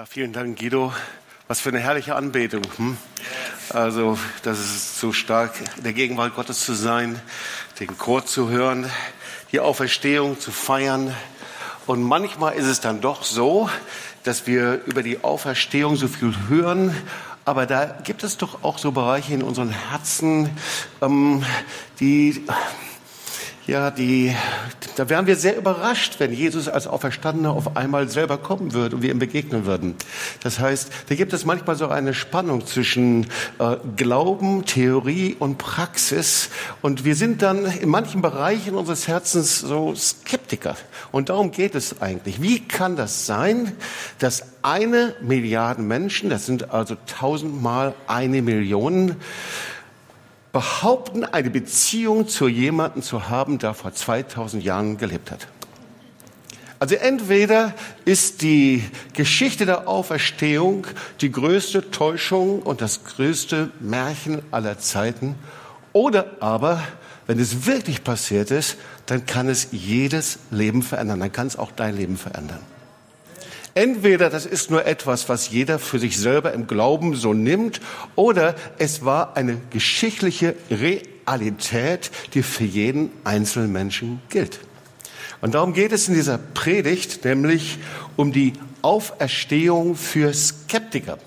Ja, vielen Dank, Guido. Was für eine herrliche Anbetung. Hm? Also, das ist so stark, der Gegenwart Gottes zu sein, den Chor zu hören, die Auferstehung zu feiern. Und manchmal ist es dann doch so, dass wir über die Auferstehung so viel hören, aber da gibt es doch auch so Bereiche in unseren Herzen, ähm, die ja, die, da wären wir sehr überrascht, wenn Jesus als Auferstandener auf einmal selber kommen würde und wir ihm begegnen würden. Das heißt, da gibt es manchmal so eine Spannung zwischen äh, Glauben, Theorie und Praxis. Und wir sind dann in manchen Bereichen unseres Herzens so Skeptiker. Und darum geht es eigentlich. Wie kann das sein, dass eine Milliarde Menschen, das sind also tausendmal eine Million, behaupten, eine Beziehung zu jemandem zu haben, der vor 2000 Jahren gelebt hat. Also entweder ist die Geschichte der Auferstehung die größte Täuschung und das größte Märchen aller Zeiten, oder aber, wenn es wirklich passiert ist, dann kann es jedes Leben verändern, dann kann es auch dein Leben verändern. Entweder das ist nur etwas, was jeder für sich selber im Glauben so nimmt, oder es war eine geschichtliche Realität, die für jeden einzelnen Menschen gilt. Und darum geht es in dieser Predigt, nämlich um die Auferstehung für Skeptiker.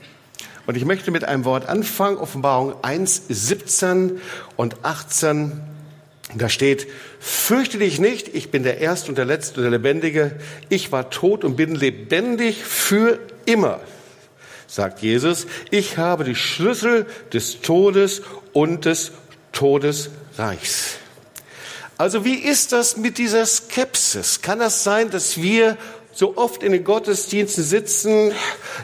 Und ich möchte mit einem Wort anfangen, Offenbarung 1, 17 und 18 da steht, fürchte dich nicht, ich bin der Erste und der Letzte und der Lebendige. Ich war tot und bin lebendig für immer, sagt Jesus. Ich habe die Schlüssel des Todes und des Todesreichs. Also wie ist das mit dieser Skepsis? Kann das sein, dass wir so oft in den Gottesdiensten sitzen,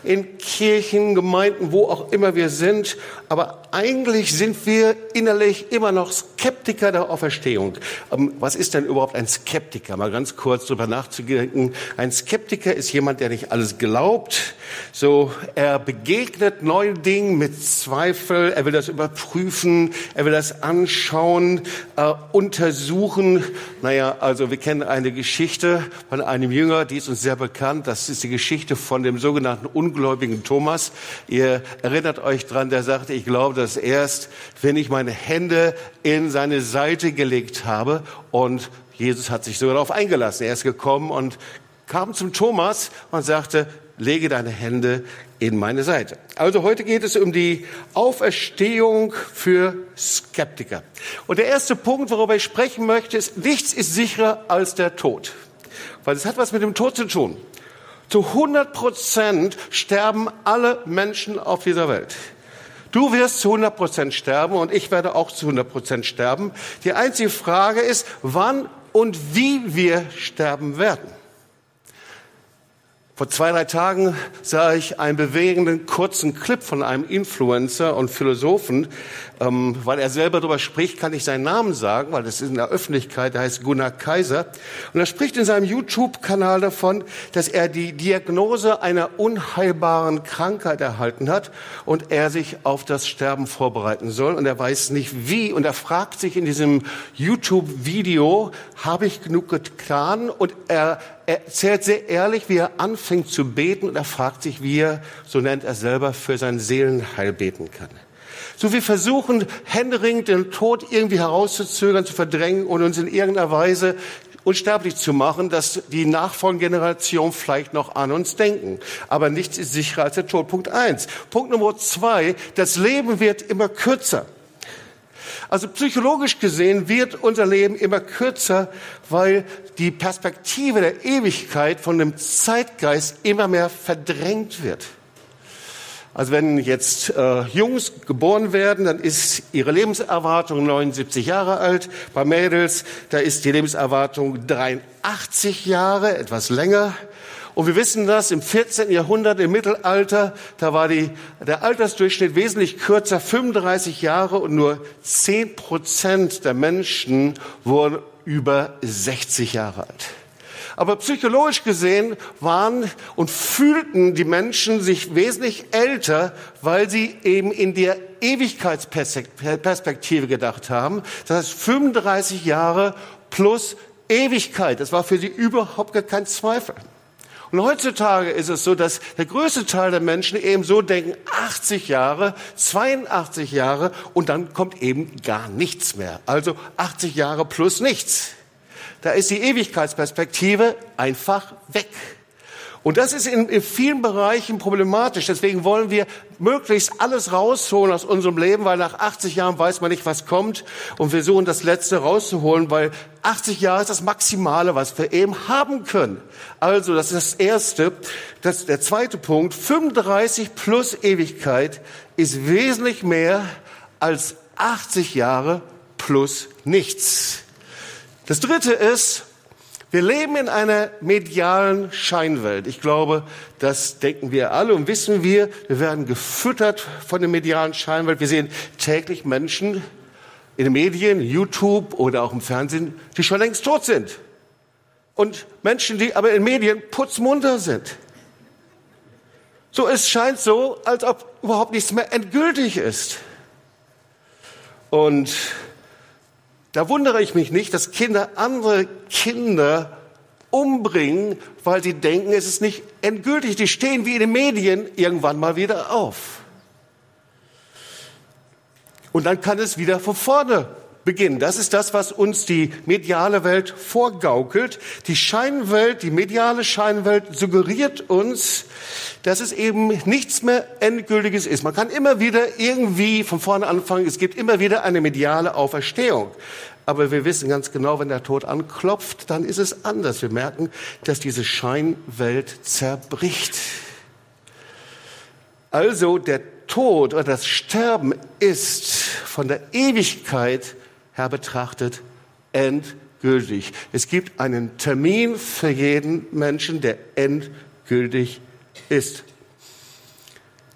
in Kirchen, Gemeinden, wo auch immer wir sind, aber eigentlich sind wir innerlich immer noch Skeptiker der Auferstehung. Ähm, was ist denn überhaupt ein Skeptiker? Mal ganz kurz drüber nachzudenken. Ein Skeptiker ist jemand, der nicht alles glaubt. So, er begegnet neuen Dingen mit Zweifel. Er will das überprüfen. Er will das anschauen, äh, untersuchen. Naja, also wir kennen eine Geschichte von einem Jünger, die ist uns sehr bekannt. Das ist die Geschichte von dem sogenannten ungläubigen Thomas. Ihr erinnert euch dran, der sagte, ich glaube das erst, wenn ich meine Hände in seine Seite gelegt habe. Und Jesus hat sich sogar darauf eingelassen. Er ist gekommen und kam zum Thomas und sagte, lege deine Hände in meine Seite. Also heute geht es um die Auferstehung für Skeptiker. Und der erste Punkt, worüber ich sprechen möchte, ist, nichts ist sicherer als der Tod. Weil es hat was mit dem Tod zu tun. Zu 100 Prozent sterben alle Menschen auf dieser Welt. Du wirst zu 100 Prozent sterben und ich werde auch zu 100 Prozent sterben. Die einzige Frage ist, wann und wie wir sterben werden. Vor zwei, drei Tagen sah ich einen bewegenden kurzen Clip von einem Influencer und Philosophen. Ähm, weil er selber darüber spricht, kann ich seinen Namen sagen, weil das ist in der Öffentlichkeit, der heißt Gunnar Kaiser. Und er spricht in seinem YouTube-Kanal davon, dass er die Diagnose einer unheilbaren Krankheit erhalten hat und er sich auf das Sterben vorbereiten soll. Und er weiß nicht wie. Und er fragt sich in diesem YouTube-Video, habe ich genug getan? Und er er erzählt sehr ehrlich, wie er anfängt zu beten und er fragt sich, wie er, so nennt er selber, für sein Seelenheil beten kann. So wir versuchen händeringend den Tod irgendwie herauszuzögern, zu verdrängen und uns in irgendeiner Weise unsterblich zu machen, dass die nachfolgende Generation vielleicht noch an uns denken. Aber nichts ist sicherer als der Tod. Punkt eins. Punkt Nummer zwei. Das Leben wird immer kürzer. Also psychologisch gesehen wird unser Leben immer kürzer, weil die Perspektive der Ewigkeit von dem Zeitgeist immer mehr verdrängt wird. Also wenn jetzt äh, Jungs geboren werden, dann ist ihre Lebenserwartung 79 Jahre alt. Bei Mädels, da ist die Lebenserwartung 83 Jahre, etwas länger. Und wir wissen das, im 14. Jahrhundert, im Mittelalter, da war die, der Altersdurchschnitt wesentlich kürzer, 35 Jahre und nur 10 Prozent der Menschen wurden über 60 Jahre alt. Aber psychologisch gesehen waren und fühlten die Menschen sich wesentlich älter, weil sie eben in der Ewigkeitsperspektive gedacht haben. Das heißt 35 Jahre plus Ewigkeit. Das war für sie überhaupt gar kein Zweifel. Und heutzutage ist es so, dass der größte Teil der Menschen eben so denken, 80 Jahre, 82 Jahre und dann kommt eben gar nichts mehr. Also 80 Jahre plus nichts. Da ist die Ewigkeitsperspektive einfach weg. Und das ist in, vielen Bereichen problematisch. Deswegen wollen wir möglichst alles rausholen aus unserem Leben, weil nach 80 Jahren weiß man nicht, was kommt. Und wir suchen das Letzte rauszuholen, weil 80 Jahre ist das Maximale, was wir eben haben können. Also, das ist das Erste. Das, der zweite Punkt, 35 plus Ewigkeit ist wesentlich mehr als 80 Jahre plus nichts. Das Dritte ist, wir leben in einer medialen Scheinwelt. Ich glaube, das denken wir alle und wissen wir. Wir werden gefüttert von der medialen Scheinwelt. Wir sehen täglich Menschen in den Medien, YouTube oder auch im Fernsehen, die schon längst tot sind. Und Menschen, die aber in Medien putzmunter sind. So, es scheint so, als ob überhaupt nichts mehr endgültig ist. Und da wundere ich mich nicht, dass Kinder andere Kinder umbringen, weil sie denken, es ist nicht endgültig. Die stehen wie in den Medien irgendwann mal wieder auf. Und dann kann es wieder von vorne beginnen. Das ist das, was uns die mediale Welt vorgaukelt. Die Scheinwelt, die mediale Scheinwelt suggeriert uns, dass es eben nichts mehr Endgültiges ist. Man kann immer wieder irgendwie von vorne anfangen. Es gibt immer wieder eine mediale Auferstehung. Aber wir wissen ganz genau, wenn der Tod anklopft, dann ist es anders. Wir merken, dass diese Scheinwelt zerbricht. Also der Tod oder das Sterben ist von der Ewigkeit her betrachtet endgültig. Es gibt einen Termin für jeden Menschen, der endgültig ist.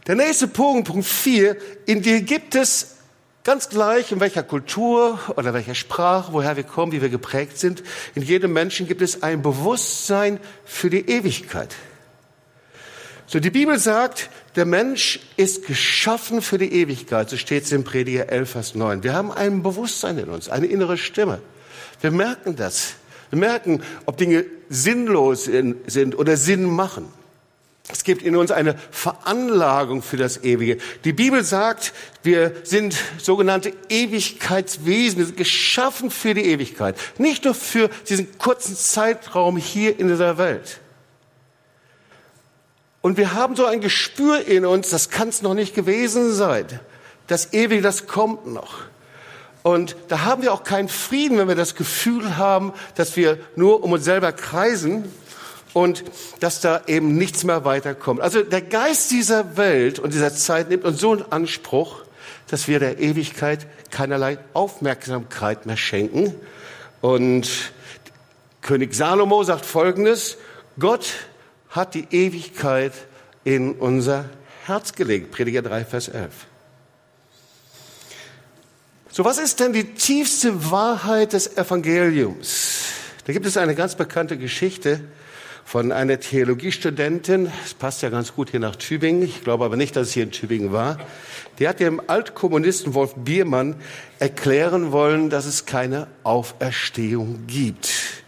Der nächste Punkt, Punkt 4, in dir gibt es ganz gleich, in welcher Kultur oder welcher Sprache, woher wir kommen, wie wir geprägt sind, in jedem Menschen gibt es ein Bewusstsein für die Ewigkeit. So, die Bibel sagt, der Mensch ist geschaffen für die Ewigkeit. So steht es im Prediger 11, Vers 9. Wir haben ein Bewusstsein in uns, eine innere Stimme. Wir merken das. Wir merken, ob Dinge sinnlos sind oder Sinn machen. Es gibt in uns eine Veranlagung für das Ewige. Die Bibel sagt, wir sind sogenannte Ewigkeitswesen, wir sind geschaffen für die Ewigkeit. Nicht nur für diesen kurzen Zeitraum hier in dieser Welt. Und wir haben so ein Gespür in uns, das kann es noch nicht gewesen sein. Das Ewige, das kommt noch. Und da haben wir auch keinen Frieden, wenn wir das Gefühl haben, dass wir nur um uns selber kreisen und dass da eben nichts mehr weiterkommt. Also der Geist dieser Welt und dieser Zeit nimmt uns so einen Anspruch, dass wir der Ewigkeit keinerlei Aufmerksamkeit mehr schenken. Und König Salomo sagt Folgendes, Gott hat die Ewigkeit in unser Herz gelegt. Prediger 3, Vers 11. So, was ist denn die tiefste Wahrheit des Evangeliums? Da gibt es eine ganz bekannte Geschichte von einer Theologiestudentin. Das passt ja ganz gut hier nach Tübingen. Ich glaube aber nicht, dass es hier in Tübingen war. Die hat dem Altkommunisten Wolf Biermann erklären wollen, dass es keine Auferstehung gibt.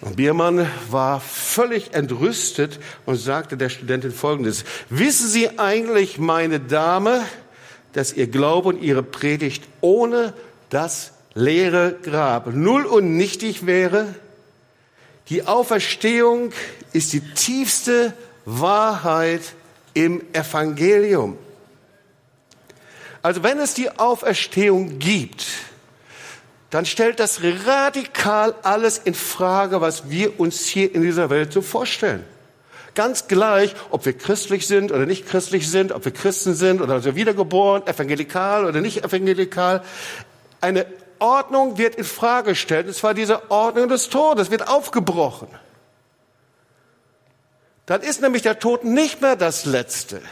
Und Biermann war völlig entrüstet und sagte der Studentin Folgendes. Wissen Sie eigentlich, meine Dame, dass Ihr Glaube und Ihre Predigt ohne das leere Grab null und nichtig wäre? Die Auferstehung ist die tiefste Wahrheit im Evangelium. Also wenn es die Auferstehung gibt, dann stellt das radikal alles in Frage, was wir uns hier in dieser Welt so vorstellen. Ganz gleich, ob wir christlich sind oder nicht christlich sind, ob wir Christen sind oder so wiedergeboren, evangelikal oder nicht evangelikal. Eine Ordnung wird in Frage gestellt, und zwar diese Ordnung des Todes wird aufgebrochen. Dann ist nämlich der Tod nicht mehr das Letzte,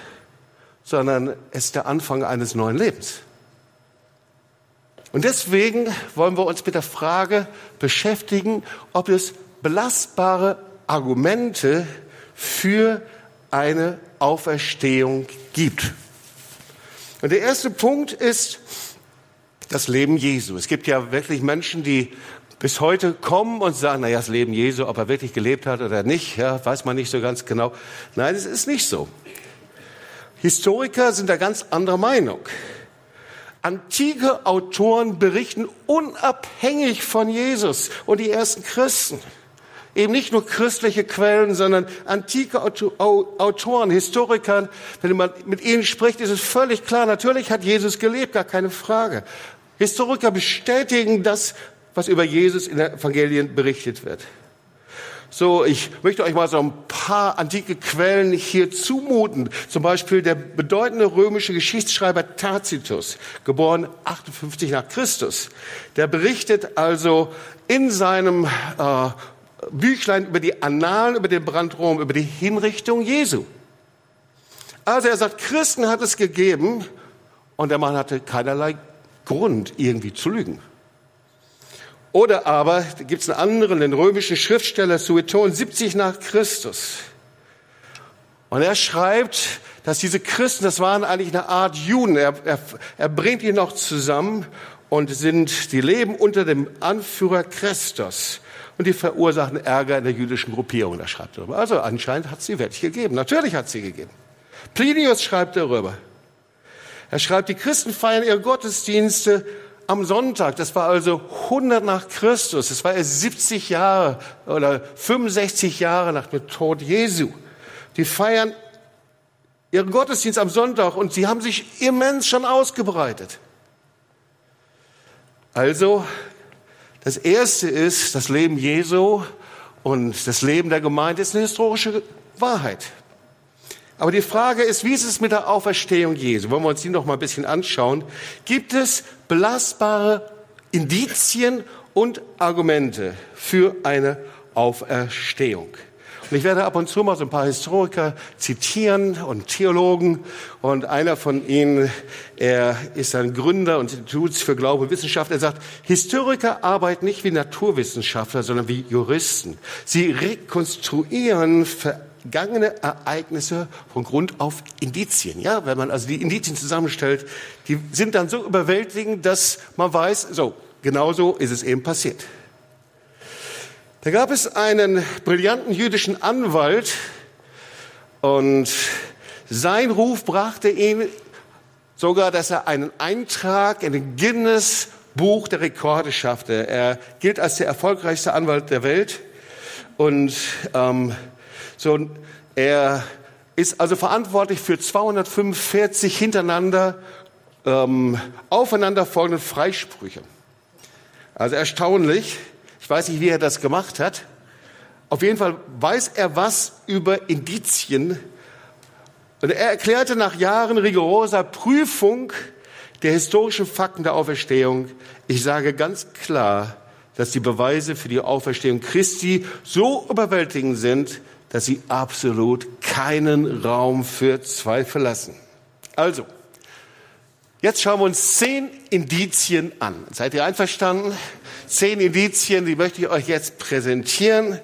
sondern es ist der Anfang eines neuen Lebens. Und deswegen wollen wir uns mit der Frage beschäftigen, ob es belastbare Argumente für eine Auferstehung gibt. Und der erste Punkt ist das Leben Jesu. Es gibt ja wirklich Menschen, die bis heute kommen und sagen, naja, das Leben Jesu, ob er wirklich gelebt hat oder nicht, ja, weiß man nicht so ganz genau. Nein, es ist nicht so. Historiker sind da ganz anderer Meinung. Antike Autoren berichten unabhängig von Jesus und die ersten Christen. Eben nicht nur christliche Quellen, sondern antike Autoren, Historiker. Wenn man mit ihnen spricht, ist es völlig klar, natürlich hat Jesus gelebt, gar keine Frage. Historiker bestätigen das, was über Jesus in den Evangelien berichtet wird. So, ich möchte euch mal so ein paar antike Quellen hier zumuten. Zum Beispiel der bedeutende römische Geschichtsschreiber Tacitus, geboren 58 nach Christus. Der berichtet also in seinem äh, Büchlein über die Annalen, über den Brand Rom, über die Hinrichtung Jesu. Also er sagt, Christen hat es gegeben und der Mann hatte keinerlei Grund, irgendwie zu lügen. Oder aber gibt es einen anderen, den römischen Schriftsteller Sueton, 70 nach Christus. Und er schreibt, dass diese Christen, das waren eigentlich eine Art Juden. Er, er, er bringt die noch zusammen und sind, die leben unter dem Anführer Christus. Und die verursachen Ärger in der jüdischen Gruppierung. Da schreibt er darüber. Also anscheinend hat sie wirklich gegeben. Natürlich hat sie gegeben. Plinius schreibt darüber. Er schreibt, die Christen feiern ihre Gottesdienste am Sonntag, das war also 100 nach Christus, das war erst 70 Jahre oder 65 Jahre nach dem Tod Jesu. Die feiern ihren Gottesdienst am Sonntag und sie haben sich immens schon ausgebreitet. Also, das erste ist, das Leben Jesu und das Leben der Gemeinde ist eine historische Wahrheit. Aber die Frage ist, wie ist es mit der Auferstehung Jesu? Wollen wir uns die noch mal ein bisschen anschauen? Gibt es belastbare Indizien und Argumente für eine Auferstehung? Und ich werde ab und zu mal so ein paar Historiker zitieren und Theologen. Und einer von ihnen, er ist ein Gründer und Instituts für Glaube und Wissenschaft. Er sagt, Historiker arbeiten nicht wie Naturwissenschaftler, sondern wie Juristen. Sie rekonstruieren vergangene Ereignisse von Grund auf Indizien. Ja, wenn man also die Indizien zusammenstellt, die sind dann so überwältigend, dass man weiß, so, genauso ist es eben passiert. Da gab es einen brillanten jüdischen Anwalt und sein Ruf brachte ihn sogar, dass er einen Eintrag in den Guinness Buch der Rekorde schaffte. Er gilt als der erfolgreichste Anwalt der Welt und ähm, so, er ist also verantwortlich für 245 hintereinander ähm, aufeinanderfolgende Freisprüche. Also erstaunlich. Ich weiß nicht, wie er das gemacht hat. Auf jeden Fall weiß er was über Indizien. Und er erklärte nach Jahren rigoroser Prüfung der historischen Fakten der Auferstehung, ich sage ganz klar, dass die Beweise für die Auferstehung Christi so überwältigend sind, dass sie absolut keinen Raum für Zweifel lassen. Also, jetzt schauen wir uns zehn Indizien an. Seid ihr einverstanden? Zehn Indizien, die möchte ich euch jetzt präsentieren.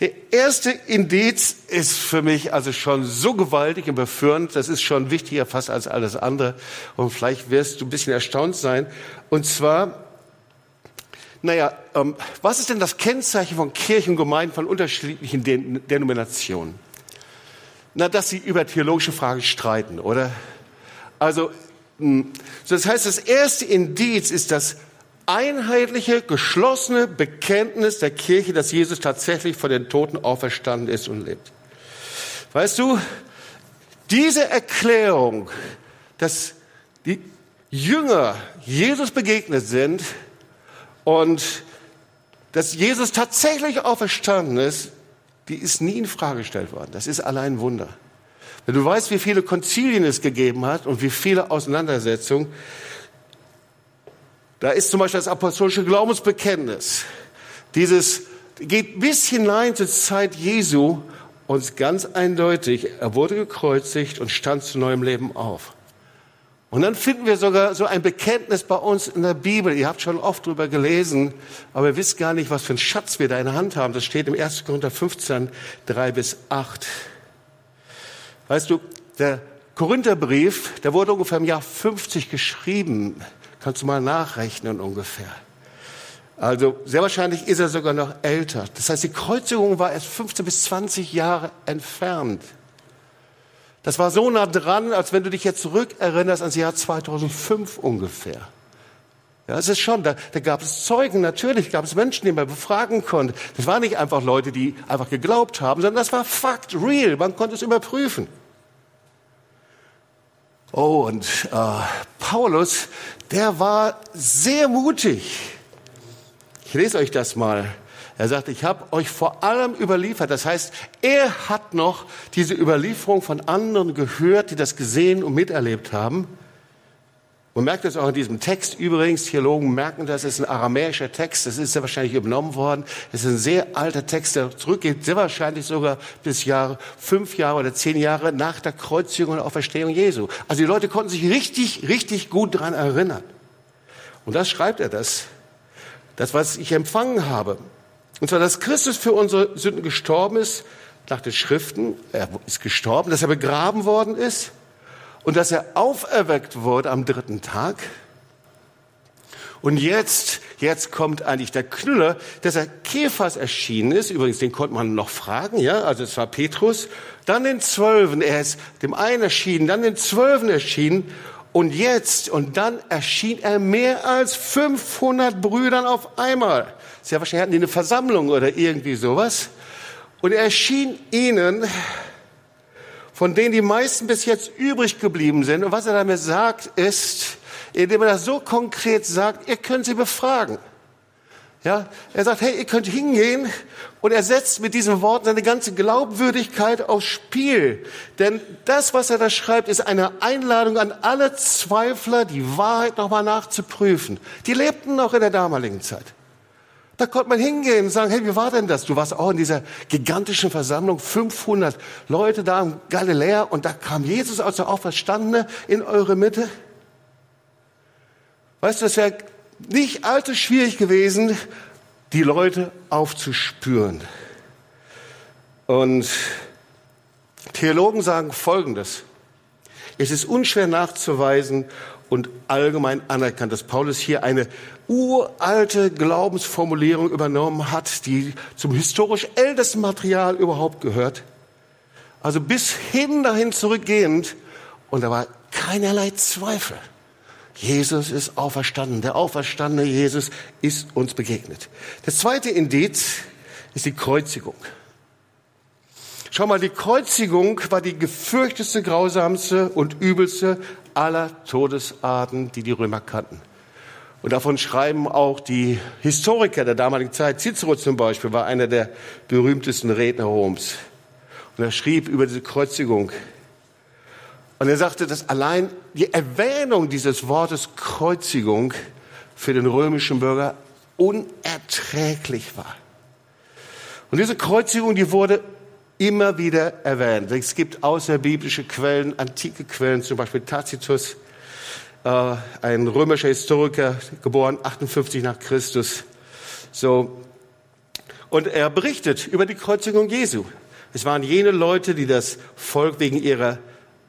Der erste Indiz ist für mich also schon so gewaltig und beführend, das ist schon wichtiger fast als alles andere. Und vielleicht wirst du ein bisschen erstaunt sein. Und zwar, naja, ähm, was ist denn das Kennzeichen von Kirchengemeinden von unterschiedlichen Den Denominationen? Na, dass sie über theologische Fragen streiten, oder? Also, mh, hm, das heißt, das erste Indiz ist das einheitliche, geschlossene Bekenntnis der Kirche, dass Jesus tatsächlich von den Toten auferstanden ist und lebt. Weißt du, diese Erklärung, dass die Jünger Jesus begegnet sind, und dass Jesus tatsächlich auferstanden ist, die ist nie in Frage gestellt worden. Das ist allein ein Wunder. Wenn du weißt, wie viele Konzilien es gegeben hat und wie viele Auseinandersetzungen, da ist zum Beispiel das apostolische Glaubensbekenntnis. Dieses geht bis hinein zur Zeit Jesu und ganz eindeutig, er wurde gekreuzigt und stand zu neuem Leben auf. Und dann finden wir sogar so ein Bekenntnis bei uns in der Bibel. Ihr habt schon oft drüber gelesen, aber ihr wisst gar nicht, was für einen Schatz wir da in der Hand haben. Das steht im 1. Korinther 15, 3 bis 8. Weißt du, der Korintherbrief, der wurde ungefähr im Jahr 50 geschrieben. Kannst du mal nachrechnen ungefähr. Also sehr wahrscheinlich ist er sogar noch älter. Das heißt, die Kreuzigung war erst 15 bis 20 Jahre entfernt. Das war so nah dran, als wenn du dich jetzt zurückerinnerst ans Jahr 2005 ungefähr. Ja, es ist schon, da, da gab es Zeugen, natürlich gab es Menschen, die man befragen konnte. Das waren nicht einfach Leute, die einfach geglaubt haben, sondern das war Fakt, real, man konnte es überprüfen. Oh, und äh, Paulus, der war sehr mutig. Ich lese euch das mal. Er sagt, ich habe euch vor allem überliefert. Das heißt, er hat noch diese Überlieferung von anderen gehört, die das gesehen und miterlebt haben. Man merkt das auch in diesem Text übrigens. Theologen merken das, es ist ein aramäischer Text. Das ist sehr wahrscheinlich übernommen worden. Es ist ein sehr alter Text, der zurückgeht, sehr wahrscheinlich sogar bis Jahre, fünf Jahre oder zehn Jahre nach der Kreuzigung und Auferstehung Jesu. Also die Leute konnten sich richtig, richtig gut daran erinnern. Und das schreibt er das das, was ich empfangen habe. Und zwar, dass Christus für unsere Sünden gestorben ist, nach den Schriften, er ist gestorben, dass er begraben worden ist und dass er auferweckt wurde am dritten Tag. Und jetzt, jetzt kommt eigentlich der Knüller, dass er Kephas erschienen ist. Übrigens, den konnte man noch fragen, ja. Also es war Petrus. Dann den Zwölfen. Er ist dem einen erschienen, dann den Zwölfen erschienen. Und jetzt, und dann erschien er mehr als 500 Brüdern auf einmal. Sehr wahrscheinlich hatten die eine Versammlung oder irgendwie sowas. Und er erschien ihnen, von denen die meisten bis jetzt übrig geblieben sind. Und was er damit sagt, ist, indem er das so konkret sagt, ihr könnt sie befragen. Ja, er sagt, hey, ihr könnt hingehen und er setzt mit diesen Worten seine ganze Glaubwürdigkeit aufs Spiel. Denn das, was er da schreibt, ist eine Einladung an alle Zweifler, die Wahrheit nochmal nachzuprüfen. Die lebten noch in der damaligen Zeit. Da konnte man hingehen und sagen, hey, wie war denn das? Du warst auch in dieser gigantischen Versammlung, 500 Leute da im Galiläa und da kam Jesus aus der Auferstandene in eure Mitte. Weißt du, das wäre nicht allzu schwierig gewesen, die Leute aufzuspüren. Und Theologen sagen Folgendes. Es ist unschwer nachzuweisen und allgemein anerkannt, dass Paulus hier eine uralte Glaubensformulierung übernommen hat, die zum historisch ältesten Material überhaupt gehört. Also bis hin dahin zurückgehend. Und da war keinerlei Zweifel. Jesus ist auferstanden. Der auferstandene Jesus ist uns begegnet. Das zweite Indiz ist die Kreuzigung. Schau mal, die Kreuzigung war die gefürchteste, grausamste und übelste aller Todesarten, die die Römer kannten. Und davon schreiben auch die Historiker der damaligen Zeit. Cicero zum Beispiel war einer der berühmtesten Redner Roms. Und er schrieb über diese Kreuzigung, und er sagte, dass allein die Erwähnung dieses Wortes Kreuzigung für den römischen Bürger unerträglich war. Und diese Kreuzigung, die wurde immer wieder erwähnt. Es gibt außerbiblische Quellen, antike Quellen, zum Beispiel Tacitus, äh, ein römischer Historiker, geboren 58 nach Christus. So. Und er berichtet über die Kreuzigung Jesu. Es waren jene Leute, die das Volk wegen ihrer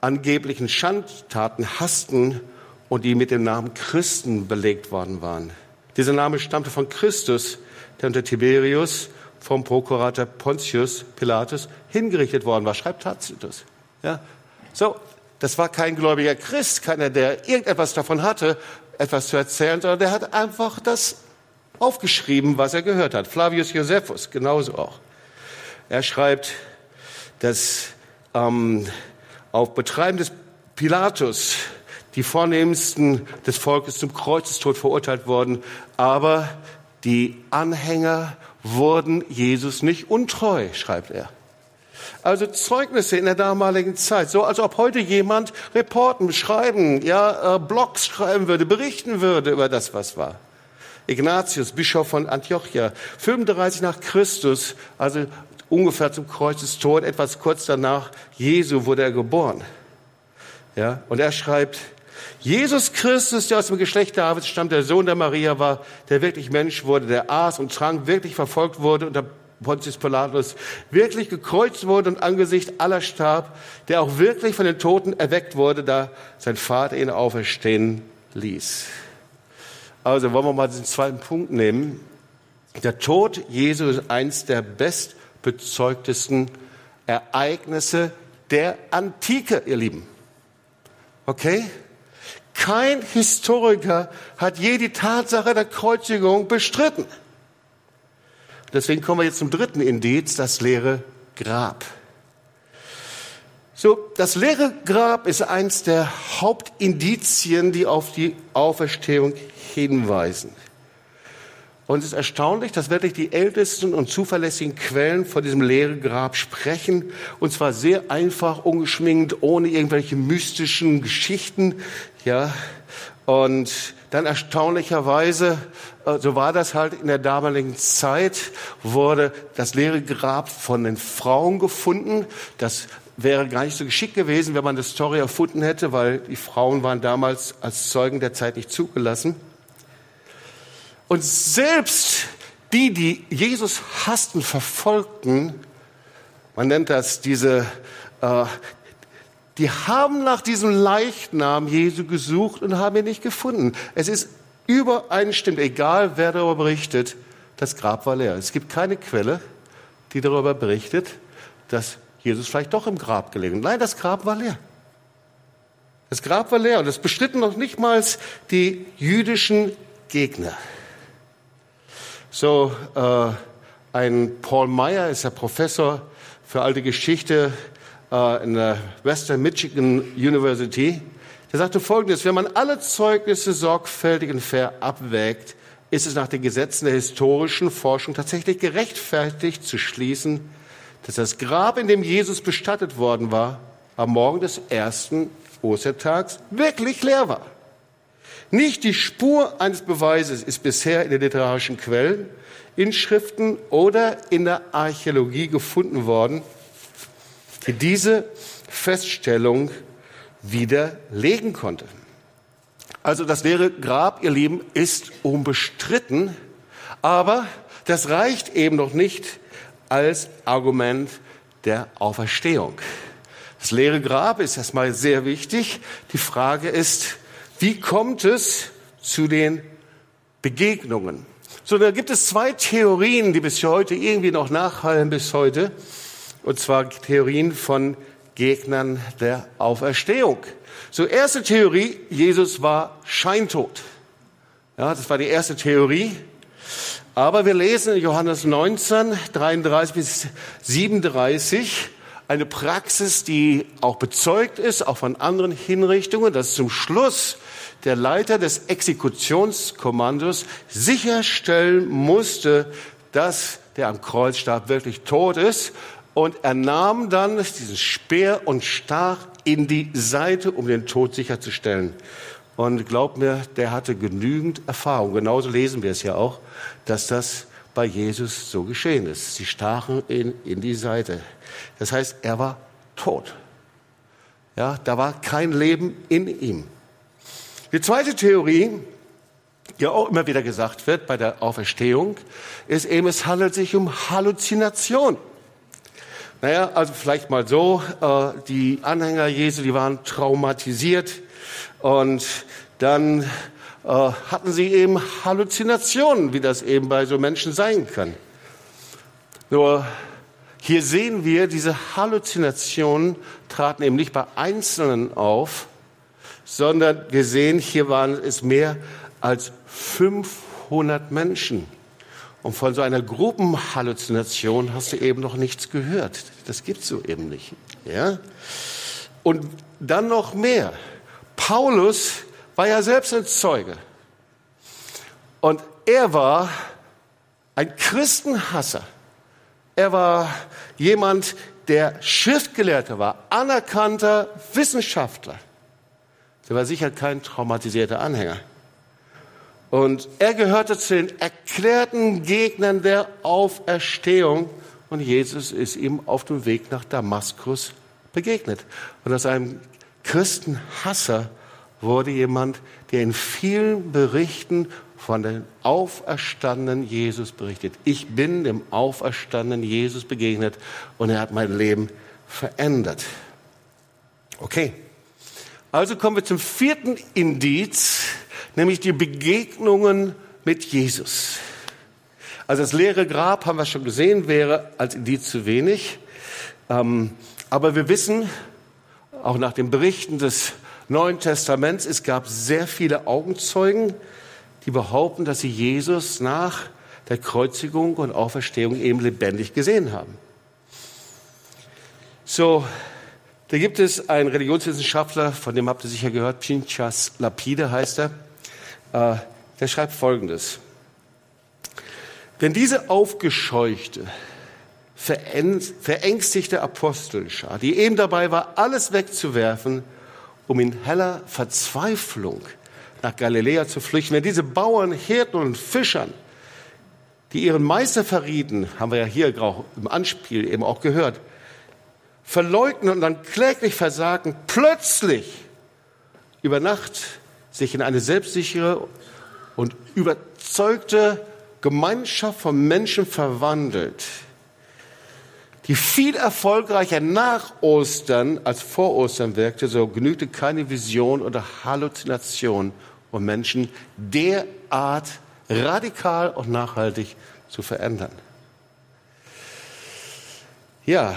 angeblichen Schandtaten hassten und die mit dem Namen Christen belegt worden waren. Dieser Name stammte von Christus, der unter Tiberius vom Prokurator Pontius Pilatus hingerichtet worden war. Schreibt Tacitus. Ja, so, das war kein gläubiger Christ, keiner, der irgendetwas davon hatte, etwas zu erzählen, sondern der hat einfach das aufgeschrieben, was er gehört hat. Flavius Josephus genauso auch. Er schreibt, dass ähm, auf Betreiben des Pilatus die Vornehmsten des Volkes zum Kreuzestod verurteilt worden, aber die Anhänger wurden Jesus nicht untreu, schreibt er. Also Zeugnisse in der damaligen Zeit, so als ob heute jemand Reporten schreiben, ja, äh, Blogs schreiben würde, berichten würde über das, was war. Ignatius, Bischof von Antiochia, 35 nach Christus, also ungefähr zum Kreuzestod, etwas kurz danach, Jesu wurde er geboren. Ja, und er schreibt, Jesus Christus, der aus dem Geschlecht Davids stammt, der Sohn der Maria war, der wirklich Mensch wurde, der aß und trank, wirklich verfolgt wurde unter Pontius Pilatus, wirklich gekreuzt wurde und angesichts aller starb, der auch wirklich von den Toten erweckt wurde, da sein Vater ihn auferstehen ließ. Also wollen wir mal den zweiten Punkt nehmen. Der Tod Jesu ist eins der bestbezeugtesten Ereignisse der Antike, ihr Lieben. Okay? Kein Historiker hat je die Tatsache der Kreuzigung bestritten. Deswegen kommen wir jetzt zum dritten Indiz, das leere Grab. So, das leere Grab ist eins der Hauptindizien, die auf die Auferstehung hinweisen. Und es ist erstaunlich, dass wirklich die ältesten und zuverlässigen Quellen von diesem leeren Grab sprechen. Und zwar sehr einfach, ungeschminkt, ohne irgendwelche mystischen Geschichten. Ja. Und dann erstaunlicherweise, äh, so war das halt in der damaligen Zeit, wurde das leere Grab von den Frauen gefunden. Das wäre gar nicht so geschickt gewesen, wenn man das Story erfunden hätte, weil die Frauen waren damals als Zeugen der Zeit nicht zugelassen. Und selbst die, die Jesus hassten, verfolgten, man nennt das diese, äh, die haben nach diesem Leichnam Jesu gesucht und haben ihn nicht gefunden. Es ist übereinstimmend, egal wer darüber berichtet, das Grab war leer. Es gibt keine Quelle, die darüber berichtet, dass Jesus vielleicht doch im Grab gelegen. Nein, das Grab war leer. Das Grab war leer und es bestritten noch nicht mal die jüdischen Gegner. So, äh, ein Paul Meyer ist der Professor für alte Geschichte äh, in der Western Michigan University. Der sagte Folgendes, wenn man alle Zeugnisse sorgfältig und fair abwägt, ist es nach den Gesetzen der historischen Forschung tatsächlich gerechtfertigt zu schließen, dass das Grab, in dem Jesus bestattet worden war, am Morgen des ersten Ostertags wirklich leer war. Nicht die Spur eines Beweises ist bisher in den literarischen Quellen, Inschriften oder in der Archäologie gefunden worden, diese Feststellung widerlegen konnte. Also das leere Grab, ihr Lieben, ist unbestritten, aber das reicht eben noch nicht als Argument der Auferstehung. Das leere Grab ist erstmal sehr wichtig. Die Frage ist, wie kommt es zu den Begegnungen? So, da gibt es zwei Theorien, die bis heute irgendwie noch nachhallen bis heute. Und zwar Theorien von Gegnern der Auferstehung. So, erste Theorie, Jesus war scheintot. Ja, das war die erste Theorie. Aber wir lesen in Johannes 19, 33 bis 37 eine Praxis, die auch bezeugt ist, auch von anderen Hinrichtungen, dass zum Schluss der Leiter des Exekutionskommandos sicherstellen musste, dass der am Kreuz starb wirklich tot ist. Und er nahm dann diesen Speer und stach in die Seite, um den Tod sicherzustellen. Und glaubt mir, der hatte genügend Erfahrung. Genauso lesen wir es ja auch, dass das bei Jesus so geschehen ist. Sie stachen ihn in die Seite. Das heißt, er war tot. Ja, da war kein Leben in ihm. Die zweite Theorie, die auch immer wieder gesagt wird bei der Auferstehung, ist eben, es handelt sich um Halluzination. Naja, also vielleicht mal so, äh, die Anhänger Jesu, die waren traumatisiert und dann äh, hatten sie eben Halluzinationen, wie das eben bei so Menschen sein kann. Nur hier sehen wir, diese Halluzinationen traten eben nicht bei Einzelnen auf, sondern wir sehen, hier waren es mehr als 500 Menschen. Und von so einer Gruppenhalluzination hast du eben noch nichts gehört. Das gibt's so eben nicht. Ja? Und dann noch mehr. Paulus war ja selbst ein Zeuge. Und er war ein Christenhasser. Er war jemand, der Schriftgelehrter war, anerkannter Wissenschaftler. Der war sicher kein traumatisierter Anhänger. Und er gehörte zu den erklärten Gegnern der Auferstehung. Und Jesus ist ihm auf dem Weg nach Damaskus begegnet. Und aus einem Christenhasser wurde jemand, der in vielen Berichten von dem auferstandenen Jesus berichtet. Ich bin dem auferstandenen Jesus begegnet und er hat mein Leben verändert. Okay. Also kommen wir zum vierten Indiz, nämlich die Begegnungen mit Jesus. Also das leere Grab, haben wir schon gesehen, wäre als Indiz zu wenig. Ähm, aber wir wissen, auch nach den Berichten des Neuen Testaments, es gab sehr viele Augenzeugen, die behaupten, dass sie Jesus nach der Kreuzigung und Auferstehung eben lebendig gesehen haben. So, da gibt es einen Religionswissenschaftler, von dem habt ihr sicher gehört, Pinchas Lapide heißt er. Äh, der schreibt Folgendes. Wenn diese aufgescheuchte, verängstigte Apostelschar, die eben dabei war, alles wegzuwerfen, um in heller Verzweiflung nach Galiläa zu flüchten, wenn diese Bauern, Hirten und Fischern, die ihren Meister verrieten, haben wir ja hier im Anspiel eben auch gehört, verleugnen und dann kläglich versagen, plötzlich über Nacht sich in eine selbstsichere und überzeugte Gemeinschaft von Menschen verwandelt, die viel erfolgreicher nach Ostern als vor Ostern wirkte, so genügte keine Vision oder Halluzination, um Menschen derart radikal und nachhaltig zu verändern. Ja,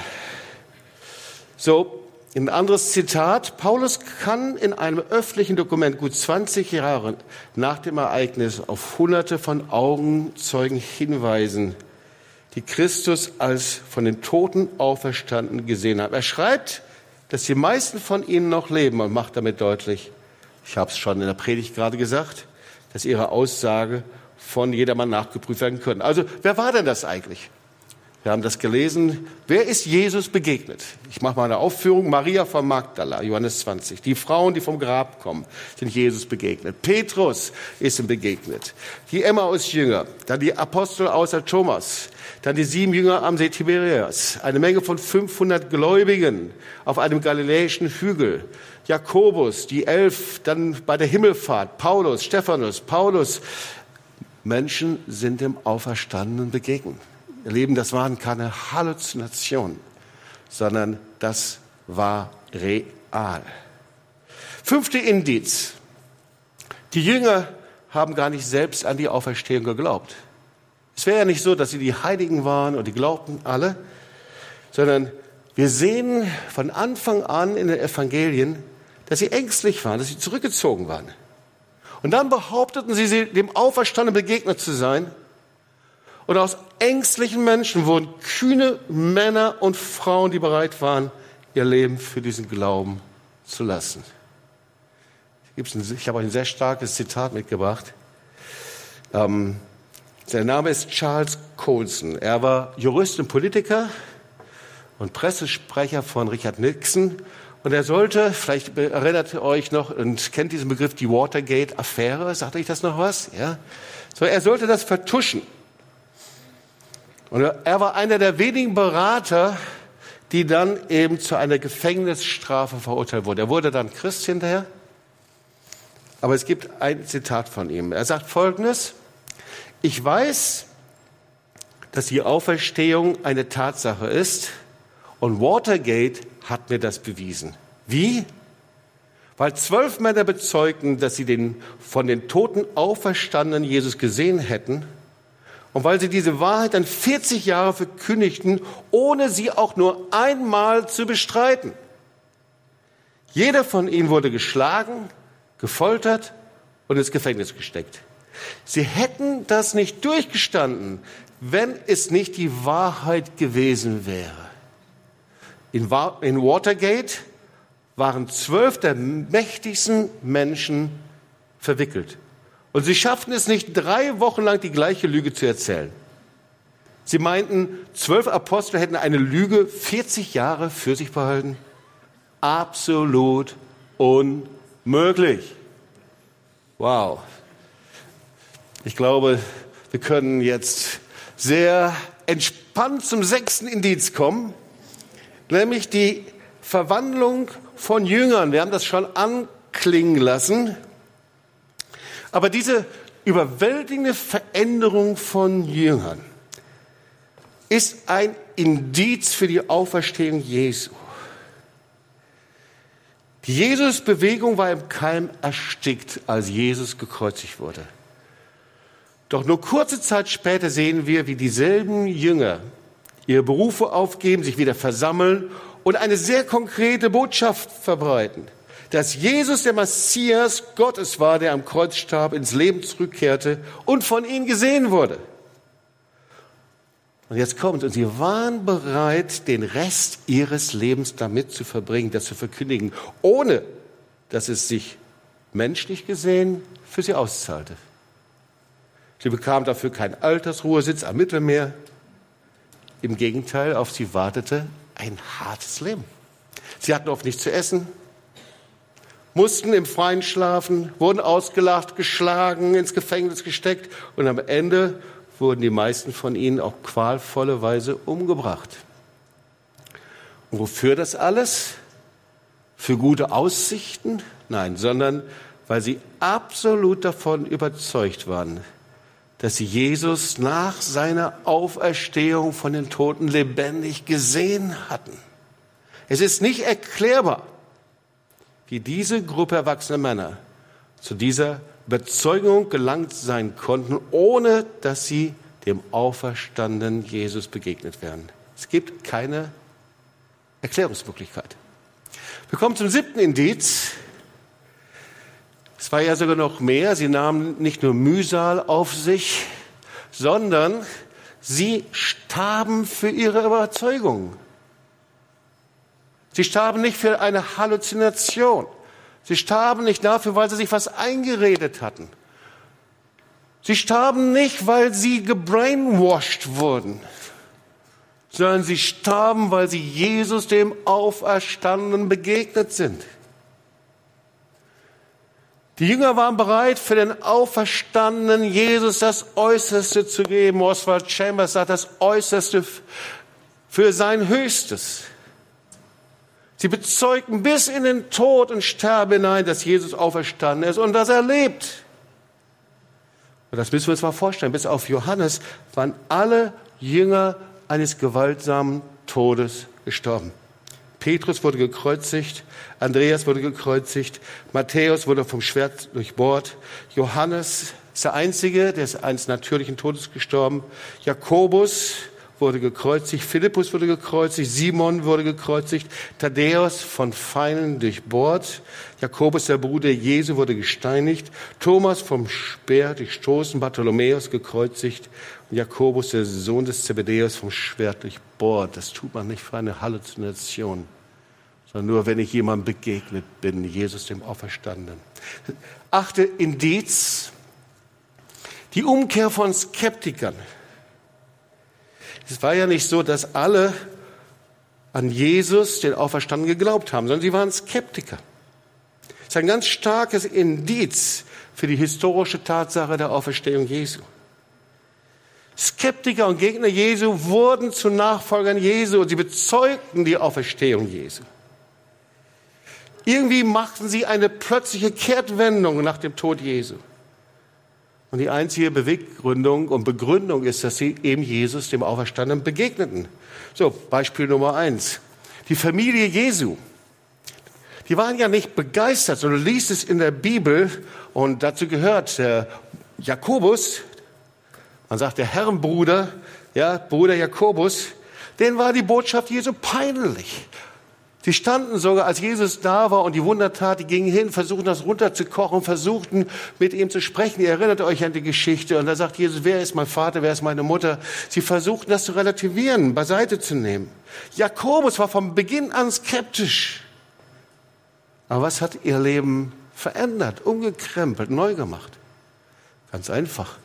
so ein anderes Zitat. Paulus kann in einem öffentlichen Dokument gut 20 Jahre nach dem Ereignis auf hunderte von Augenzeugen hinweisen, die Christus als von den Toten auferstanden gesehen haben. Er schreibt, dass die meisten von ihnen noch leben und macht damit deutlich, ich habe es schon in der Predigt gerade gesagt, dass ihre Aussage von jedermann nachgeprüft werden können. Also wer war denn das eigentlich? Wir haben das gelesen. Wer ist Jesus begegnet? Ich mache mal eine Aufführung. Maria von Magdala, Johannes 20. Die Frauen, die vom Grab kommen, sind Jesus begegnet. Petrus ist ihm begegnet. Die Emmaus-Jünger, dann die Apostel außer Thomas, dann die sieben Jünger am See Tiberias, eine Menge von 500 Gläubigen auf einem galiläischen Hügel. Jakobus, die elf, dann bei der Himmelfahrt, Paulus, Stephanus, Paulus. Menschen sind dem Auferstandenen begegnet. Ihr Lieben, das waren keine Halluzinationen, sondern das war real. Fünfte Indiz. Die Jünger haben gar nicht selbst an die Auferstehung geglaubt. Es wäre ja nicht so, dass sie die Heiligen waren und die glaubten alle, sondern wir sehen von Anfang an in den Evangelien, dass sie ängstlich waren, dass sie zurückgezogen waren. Und dann behaupteten sie, dem Auferstandenen begegnet zu sein und aus ängstlichen Menschen wurden kühne Männer und Frauen, die bereit waren, ihr Leben für diesen Glauben zu lassen. Ich habe euch ein sehr starkes Zitat mitgebracht. Ähm, sein Name ist Charles Colson. Er war Jurist und Politiker und Pressesprecher von Richard Nixon. Und er sollte, vielleicht erinnert ihr euch noch und kennt diesen Begriff, die Watergate-Affäre. Sagt euch das noch was? Ja. So, er sollte das vertuschen. Und er war einer der wenigen Berater, die dann eben zu einer Gefängnisstrafe verurteilt wurden. Er wurde dann Christ hinterher. Aber es gibt ein Zitat von ihm. Er sagt Folgendes. Ich weiß, dass die Auferstehung eine Tatsache ist und Watergate hat mir das bewiesen. Wie? Weil zwölf Männer bezeugten, dass sie den von den Toten auferstandenen Jesus gesehen hätten und weil sie diese Wahrheit dann 40 Jahre verkündigten, ohne sie auch nur einmal zu bestreiten. Jeder von ihnen wurde geschlagen, gefoltert und ins Gefängnis gesteckt. Sie hätten das nicht durchgestanden, wenn es nicht die Wahrheit gewesen wäre. In, Watergate waren zwölf der mächtigsten Menschen verwickelt. Und sie schafften es nicht, drei Wochen lang die gleiche Lüge zu erzählen. Sie meinten, zwölf Apostel hätten eine Lüge 40 Jahre für sich behalten. Absolut unmöglich. Wow. Ich glaube, wir können jetzt sehr entspannt zum sechsten Indiz kommen, nämlich die Verwandlung von Jüngern. Wir haben das schon anklingen lassen. Aber diese überwältigende Veränderung von Jüngern ist ein Indiz für die Auferstehung Jesu. Die Jesus-Bewegung war im Keim erstickt, als Jesus gekreuzigt wurde. Doch nur kurze Zeit später sehen wir, wie dieselben Jünger ihre Berufe aufgeben, sich wieder versammeln und eine sehr konkrete Botschaft verbreiten. Dass Jesus der Messias Gottes war, der am Kreuz starb, ins Leben zurückkehrte und von ihnen gesehen wurde. Und jetzt kommt, und sie waren bereit, den Rest ihres Lebens damit zu verbringen, das zu verkündigen, ohne dass es sich menschlich gesehen für sie auszahlte. Sie bekamen dafür keinen Altersruhesitz am Mittelmeer. Im Gegenteil, auf sie wartete ein hartes Leben. Sie hatten oft nichts zu essen, mussten im Freien schlafen, wurden ausgelacht, geschlagen, ins Gefängnis gesteckt und am Ende wurden die meisten von ihnen auf qualvolle Weise umgebracht. Und wofür das alles? Für gute Aussichten? Nein, sondern weil sie absolut davon überzeugt waren, dass sie Jesus nach seiner Auferstehung von den Toten lebendig gesehen hatten. Es ist nicht erklärbar, wie diese Gruppe erwachsener Männer zu dieser Überzeugung gelangt sein konnten, ohne dass sie dem auferstandenen Jesus begegnet wären. Es gibt keine Erklärungsmöglichkeit. Wir kommen zum siebten Indiz. Es war ja sogar noch mehr. Sie nahmen nicht nur Mühsal auf sich, sondern sie starben für ihre Überzeugung. Sie starben nicht für eine Halluzination. Sie starben nicht dafür, weil sie sich was eingeredet hatten. Sie starben nicht, weil sie gebrainwashed wurden, sondern sie starben, weil sie Jesus dem Auferstandenen begegnet sind. Die Jünger waren bereit, für den auferstandenen Jesus das Äußerste zu geben. Oswald Chambers sagt, das Äußerste für sein Höchstes. Sie bezeugten bis in den Tod und Sterben hinein, dass Jesus auferstanden ist und dass er lebt. Und das müssen wir uns mal vorstellen. Bis auf Johannes waren alle Jünger eines gewaltsamen Todes gestorben. Petrus wurde gekreuzigt, Andreas wurde gekreuzigt, Matthäus wurde vom Schwert durchbohrt, Johannes ist der Einzige, der ist eines natürlichen Todes gestorben, Jakobus wurde gekreuzigt, Philippus wurde gekreuzigt, Simon wurde gekreuzigt, Thaddäus von Feinden durchbohrt, Jakobus, der Bruder Jesu, wurde gesteinigt, Thomas vom Speer durchstoßen, Bartholomäus gekreuzigt und Jakobus, der Sohn des Zebedäus, vom Schwert durchbohrt. Das tut man nicht für eine Halluzination, sondern nur, wenn ich jemandem begegnet bin, Jesus dem Auferstandenen. Achte Indiz, die Umkehr von Skeptikern. Es war ja nicht so, dass alle an Jesus, den Auferstanden, geglaubt haben, sondern sie waren Skeptiker. Das ist ein ganz starkes Indiz für die historische Tatsache der Auferstehung Jesu. Skeptiker und Gegner Jesu wurden zu Nachfolgern Jesu und sie bezeugten die Auferstehung Jesu. Irgendwie machten sie eine plötzliche Kehrtwendung nach dem Tod Jesu. Und die einzige Beweggründung und Begründung ist, dass sie eben Jesus, dem Auferstandenen, begegneten. So, Beispiel Nummer eins. Die Familie Jesu. Die waren ja nicht begeistert, sondern liest es in der Bibel und dazu gehört der Jakobus, man sagt der Herrenbruder, ja, Bruder Jakobus, den war die Botschaft Jesu peinlich. Sie standen sogar, als Jesus da war und die Wunder tat, die gingen hin, versuchten das runterzukochen, versuchten mit ihm zu sprechen. Ihr erinnert euch an die Geschichte. Und da sagt Jesus, wer ist mein Vater, wer ist meine Mutter? Sie versuchten das zu relativieren, beiseite zu nehmen. Jakobus war von Beginn an skeptisch. Aber was hat ihr Leben verändert, umgekrempelt, neu gemacht? Ganz einfach.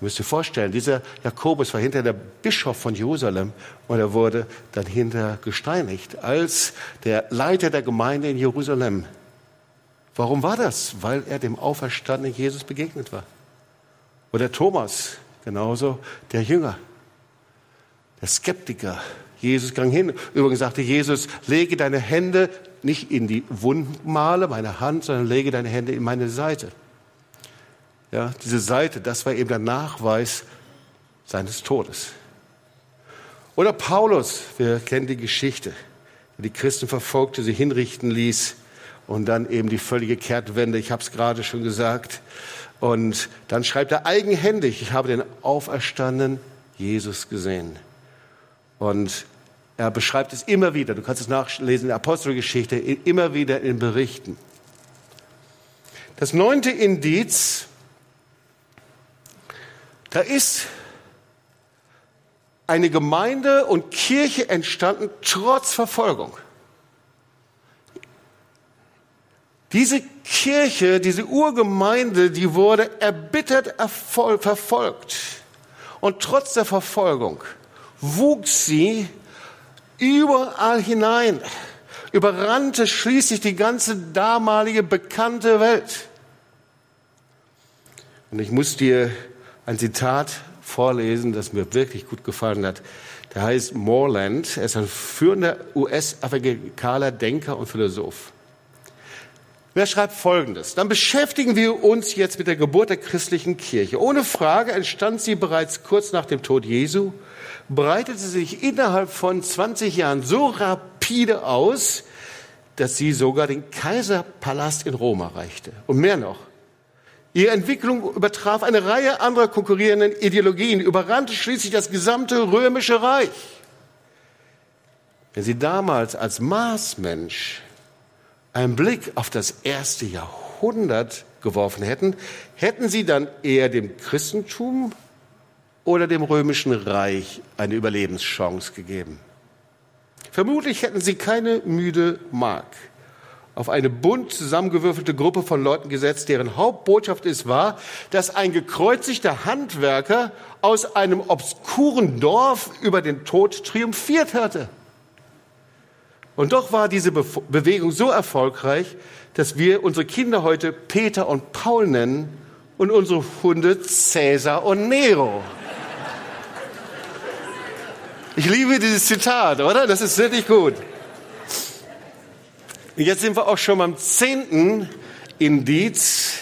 Ihr müsst ihr vorstellen, dieser Jakobus war hinter der Bischof von Jerusalem und er wurde dann hinter gesteinigt als der Leiter der Gemeinde in Jerusalem. Warum war das? Weil er dem auferstandenen Jesus begegnet war. Oder Thomas, genauso der Jünger, der Skeptiker. Jesus ging hin. Übrigens sagte Jesus, lege deine Hände nicht in die Wundmale, meine Hand, sondern lege deine Hände in meine Seite. Ja, diese Seite, das war eben der Nachweis seines Todes. Oder Paulus, wir kennen die Geschichte, der die Christen verfolgte, sie hinrichten ließ und dann eben die völlige Kehrtwende, ich habe es gerade schon gesagt, Und dann schreibt er eigenhändig, ich habe den auferstandenen Jesus gesehen. Und er beschreibt es immer wieder, du kannst es nachlesen in der Apostelgeschichte, immer wieder in Berichten. Das neunte Indiz, da ist eine Gemeinde und Kirche entstanden trotz Verfolgung. Diese Kirche, diese Urgemeinde, die wurde erbittert verfolgt. Und trotz der Verfolgung wuchs sie überall hinein, überrannte schließlich die ganze damalige bekannte Welt. Und ich muss dir ein Zitat vorlesen, das mir wirklich gut gefallen hat. Der heißt Moreland. Er ist ein führender US-evangelikaler Denker und Philosoph. Wer schreibt Folgendes? Dann beschäftigen wir uns jetzt mit der Geburt der christlichen Kirche. Ohne Frage entstand sie bereits kurz nach dem Tod Jesu, breitete sich innerhalb von 20 Jahren so rapide aus, dass sie sogar den Kaiserpalast in Rom erreichte. Und mehr noch. Ihre Entwicklung übertraf eine Reihe anderer konkurrierenden Ideologien, überrannte schließlich das gesamte römische Reich. Wenn sie damals als Marsmensch einen Blick auf das erste Jahrhundert geworfen hätten, hätten sie dann eher dem Christentum oder dem römischen Reich eine Überlebenschance gegeben. Vermutlich hätten sie keine müde Mark auf eine bunt zusammengewürfelte Gruppe von Leuten gesetzt, deren Hauptbotschaft es war, dass ein gekreuzigter Handwerker aus einem obskuren Dorf über den Tod triumphiert hatte. Und doch war diese Be Bewegung so erfolgreich, dass wir unsere Kinder heute Peter und Paul nennen und unsere Hunde Cäsar und Nero. Ich liebe dieses Zitat, oder? Das ist wirklich gut. Jetzt sind wir auch schon beim zehnten Indiz.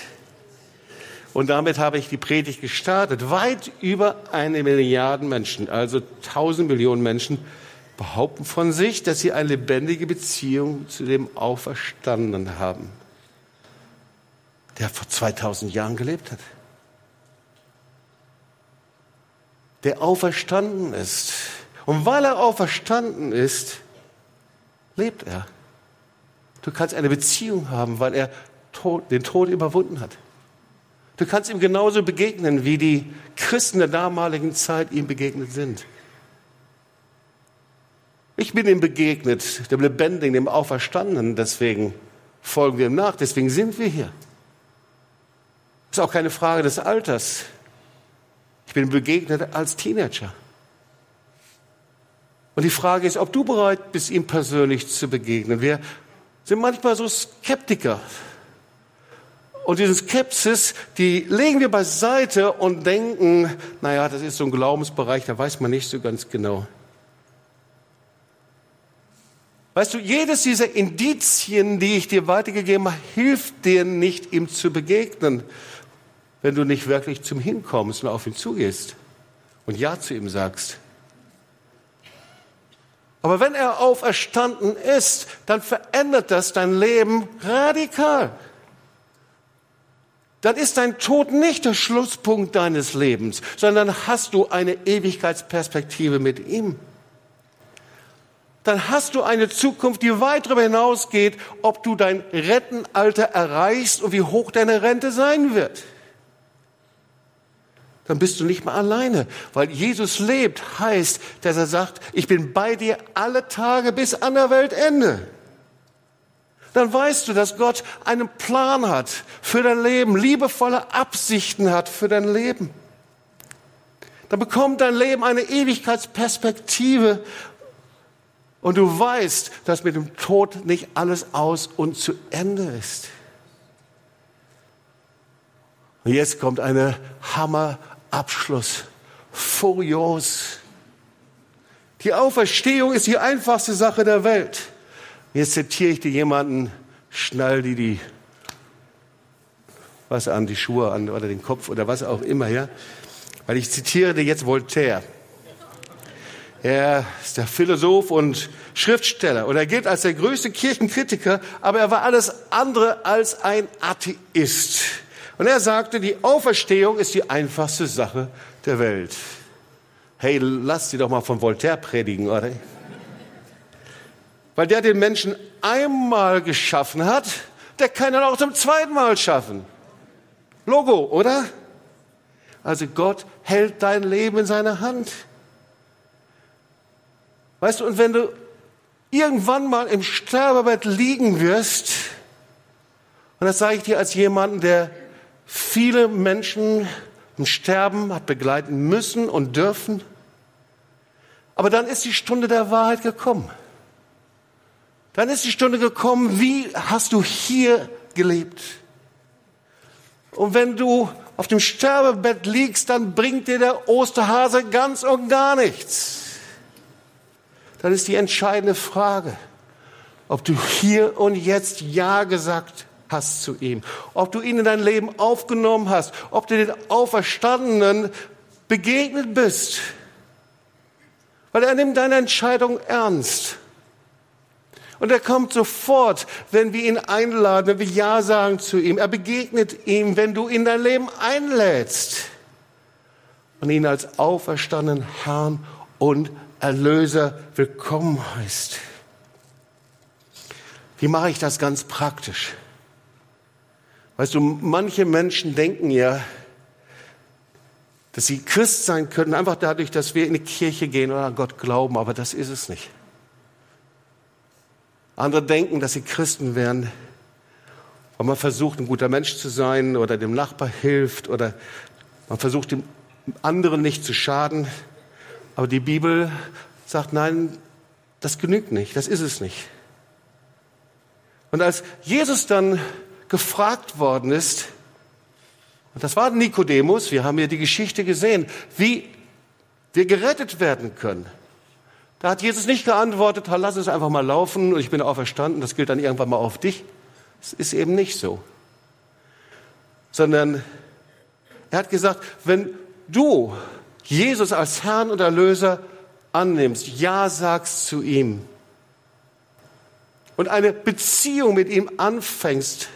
Und damit habe ich die Predigt gestartet. Weit über eine Milliarde Menschen, also tausend Millionen Menschen, behaupten von sich, dass sie eine lebendige Beziehung zu dem Auferstandenen haben, der vor 2000 Jahren gelebt hat. Der auferstanden ist. Und weil er auferstanden ist, lebt er. Du kannst eine Beziehung haben, weil er den Tod überwunden hat. Du kannst ihm genauso begegnen, wie die Christen der damaligen Zeit ihm begegnet sind. Ich bin ihm begegnet, dem Lebendigen, dem Auferstandenen, deswegen folgen wir ihm nach, deswegen sind wir hier. Ist auch keine Frage des Alters. Ich bin begegnet als Teenager. Und die Frage ist, ob du bereit bist, ihm persönlich zu begegnen. Wir sind manchmal so Skeptiker. Und diese Skepsis, die legen wir beiseite und denken, naja, das ist so ein Glaubensbereich, da weiß man nicht so ganz genau. Weißt du, jedes dieser Indizien, die ich dir weitergegeben habe, hilft dir nicht, ihm zu begegnen, wenn du nicht wirklich zum Hinkommst und auf ihn zugehst und Ja zu ihm sagst. Aber wenn er auferstanden ist, dann verändert das dein Leben radikal. Dann ist dein Tod nicht der Schlusspunkt deines Lebens, sondern hast du eine Ewigkeitsperspektive mit ihm. Dann hast du eine Zukunft, die weit darüber hinausgeht, ob du dein Rentenalter erreichst und wie hoch deine Rente sein wird dann bist du nicht mehr alleine. Weil Jesus lebt, heißt, dass er sagt, ich bin bei dir alle Tage bis an der Weltende. Dann weißt du, dass Gott einen Plan hat für dein Leben, liebevolle Absichten hat für dein Leben. Dann bekommt dein Leben eine Ewigkeitsperspektive und du weißt, dass mit dem Tod nicht alles aus und zu Ende ist. Und jetzt kommt eine Hammer Abschluss. Furios. Die Auferstehung ist die einfachste Sache der Welt. Jetzt zitiere ich dir jemanden, schnall die die was an, die Schuhe an oder den Kopf oder was auch immer, ja. Weil ich zitiere dir jetzt Voltaire. Er ist der Philosoph und Schriftsteller und er gilt als der größte Kirchenkritiker, aber er war alles andere als ein Atheist. Und er sagte, die Auferstehung ist die einfachste Sache der Welt. Hey, lass sie doch mal von Voltaire predigen, oder? Weil der den Menschen einmal geschaffen hat, der kann ihn auch zum zweiten Mal schaffen. Logo, oder? Also Gott hält dein Leben in seiner Hand. Weißt du, und wenn du irgendwann mal im Sterbebett liegen wirst, und das sage ich dir als jemanden, der viele Menschen im Sterben hat begleiten müssen und dürfen, aber dann ist die Stunde der Wahrheit gekommen. Dann ist die Stunde gekommen, wie hast du hier gelebt? Und wenn du auf dem Sterbebett liegst, dann bringt dir der Osterhase ganz und gar nichts dann ist die entscheidende Frage, ob du hier und jetzt Ja gesagt hast zu ihm, ob du ihn in dein Leben aufgenommen hast, ob du den Auferstandenen begegnet bist. Weil er nimmt deine Entscheidung ernst. Und er kommt sofort, wenn wir ihn einladen, wenn wir Ja sagen zu ihm. Er begegnet ihm, wenn du in dein Leben einlädst und ihn als auferstandenen Herrn und Erlöser willkommen heißt. Wie mache ich das ganz praktisch? Weißt du, manche Menschen denken ja, dass sie Christ sein können, einfach dadurch, dass wir in die Kirche gehen oder an Gott glauben, aber das ist es nicht. Andere denken, dass sie Christen werden, weil man versucht, ein guter Mensch zu sein oder dem Nachbar hilft oder man versucht, dem anderen nicht zu schaden. Aber die Bibel sagt, nein, das genügt nicht, das ist es nicht. Und als Jesus dann gefragt worden ist, und das war Nikodemus, wir haben ja die Geschichte gesehen, wie wir gerettet werden können. Da hat Jesus nicht geantwortet, lass es einfach mal laufen und ich bin auferstanden, das gilt dann irgendwann mal auf dich. Es ist eben nicht so. Sondern er hat gesagt, wenn du Jesus als Herrn und Erlöser annimmst, Ja sagst zu ihm und eine Beziehung mit ihm anfängst,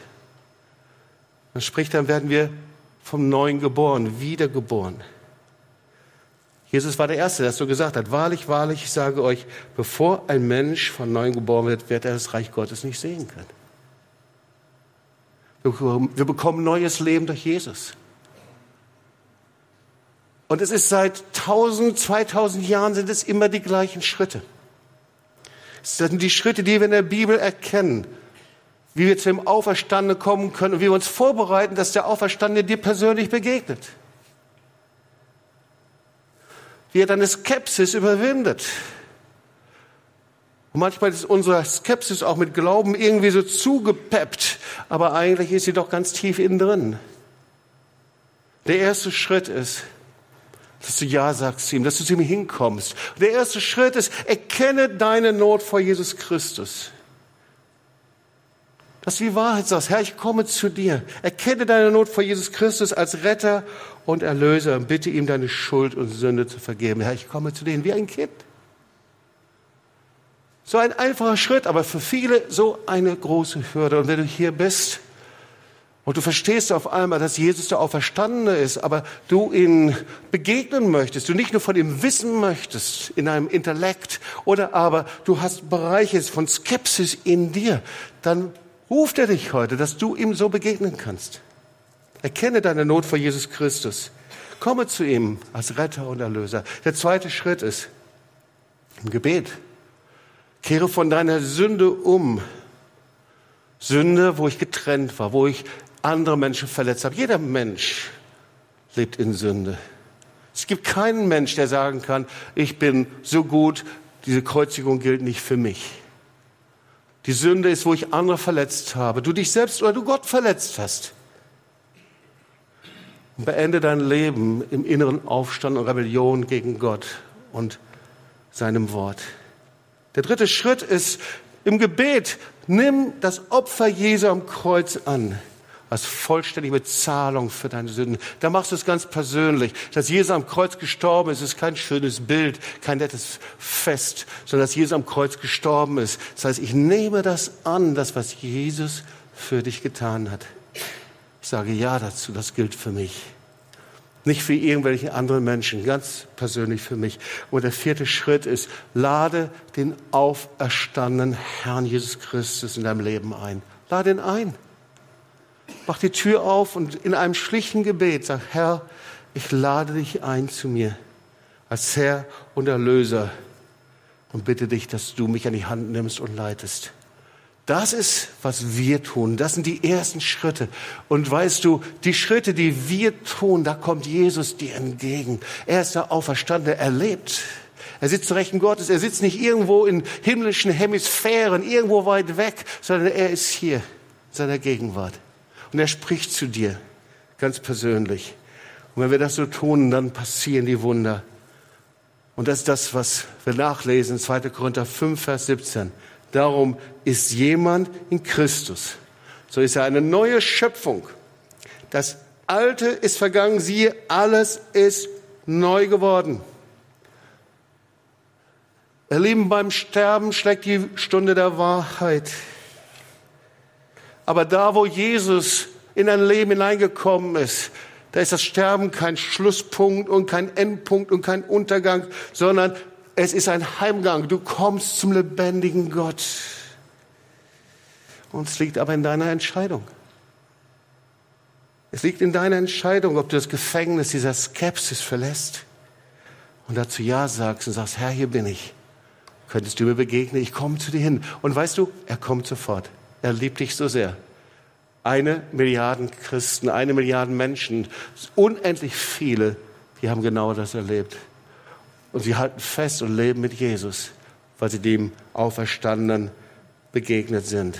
dann spricht, dann werden wir vom Neuen geboren, wiedergeboren. Jesus war der Erste, der so gesagt hat, wahrlich, wahrlich, ich sage euch, bevor ein Mensch von Neuem geboren wird, wird er das Reich Gottes nicht sehen können. Wir bekommen neues Leben durch Jesus. Und es ist seit 1000, 2000 Jahren sind es immer die gleichen Schritte. Es sind die Schritte, die wir in der Bibel erkennen, wie wir zu dem Auferstandenen kommen können und wie wir uns vorbereiten, dass der Auferstandene dir persönlich begegnet. Wie er deine Skepsis überwindet. Und manchmal ist unsere Skepsis auch mit Glauben irgendwie so zugepeppt, aber eigentlich ist sie doch ganz tief innen drin. Der erste Schritt ist, dass du Ja sagst zu ihm, dass du zu ihm hinkommst. Der erste Schritt ist, erkenne deine Not vor Jesus Christus. Dass du die Wahrheit sagst, Herr, ich komme zu dir. Erkenne deine Not vor Jesus Christus als Retter und Erlöser und bitte ihm deine Schuld und Sünde zu vergeben. Herr, ich komme zu dir wie ein Kind. So ein einfacher Schritt, aber für viele so eine große Hürde. Und wenn du hier bist, und du verstehst auf einmal, dass Jesus der Auferstandene ist, aber du ihn begegnen möchtest, du nicht nur von ihm wissen möchtest in einem Intellekt oder aber du hast Bereiche von Skepsis in dir, dann ruft er dich heute, dass du ihm so begegnen kannst. Erkenne deine Not vor Jesus Christus. Komme zu ihm als Retter und Erlöser. Der zweite Schritt ist im Gebet. Kehre von deiner Sünde um. Sünde, wo ich getrennt war, wo ich andere Menschen verletzt habe. Jeder Mensch lebt in Sünde. Es gibt keinen Mensch, der sagen kann, ich bin so gut, diese Kreuzigung gilt nicht für mich. Die Sünde ist, wo ich andere verletzt habe, du dich selbst oder du Gott verletzt hast. Und beende dein Leben im inneren Aufstand und Rebellion gegen Gott und seinem Wort. Der dritte Schritt ist im Gebet, nimm das Opfer Jesu am Kreuz an als vollständige Bezahlung für deine Sünden. Da machst du es ganz persönlich. Dass Jesus am Kreuz gestorben ist, ist kein schönes Bild, kein nettes Fest, sondern dass Jesus am Kreuz gestorben ist. Das heißt, ich nehme das an, das, was Jesus für dich getan hat. Ich sage ja dazu, das gilt für mich. Nicht für irgendwelche anderen Menschen, ganz persönlich für mich. Und der vierte Schritt ist, lade den auferstandenen Herrn Jesus Christus in deinem Leben ein. Lade ihn ein. Mach die Tür auf und in einem schlichten Gebet sag, Herr, ich lade dich ein zu mir als Herr und Erlöser und bitte dich, dass du mich an die Hand nimmst und leitest. Das ist, was wir tun. Das sind die ersten Schritte. Und weißt du, die Schritte, die wir tun, da kommt Jesus dir entgegen. Er ist der Auferstandene, er lebt. Er sitzt zu Rechten Gottes. Er sitzt nicht irgendwo in himmlischen Hemisphären, irgendwo weit weg, sondern er ist hier in seiner Gegenwart. Und er spricht zu dir, ganz persönlich. Und wenn wir das so tun, dann passieren die Wunder. Und das ist das, was wir nachlesen, 2. Korinther 5, Vers 17. Darum ist jemand in Christus. So ist er eine neue Schöpfung. Das Alte ist vergangen, siehe, alles ist neu geworden. Ihr Lieben, beim Sterben schlägt die Stunde der Wahrheit. Aber da, wo Jesus in ein Leben hineingekommen ist, da ist das Sterben kein Schlusspunkt und kein Endpunkt und kein Untergang, sondern es ist ein Heimgang. Du kommst zum lebendigen Gott. Und es liegt aber in deiner Entscheidung. Es liegt in deiner Entscheidung, ob du das Gefängnis dieser Skepsis verlässt und dazu Ja sagst und sagst, Herr, hier bin ich. Könntest du mir begegnen? Ich komme zu dir hin. Und weißt du, er kommt sofort. Er liebt dich so sehr. Eine Milliarde Christen, eine Milliarde Menschen, unendlich viele, die haben genau das erlebt. Und sie halten fest und leben mit Jesus, weil sie dem Auferstandenen begegnet sind.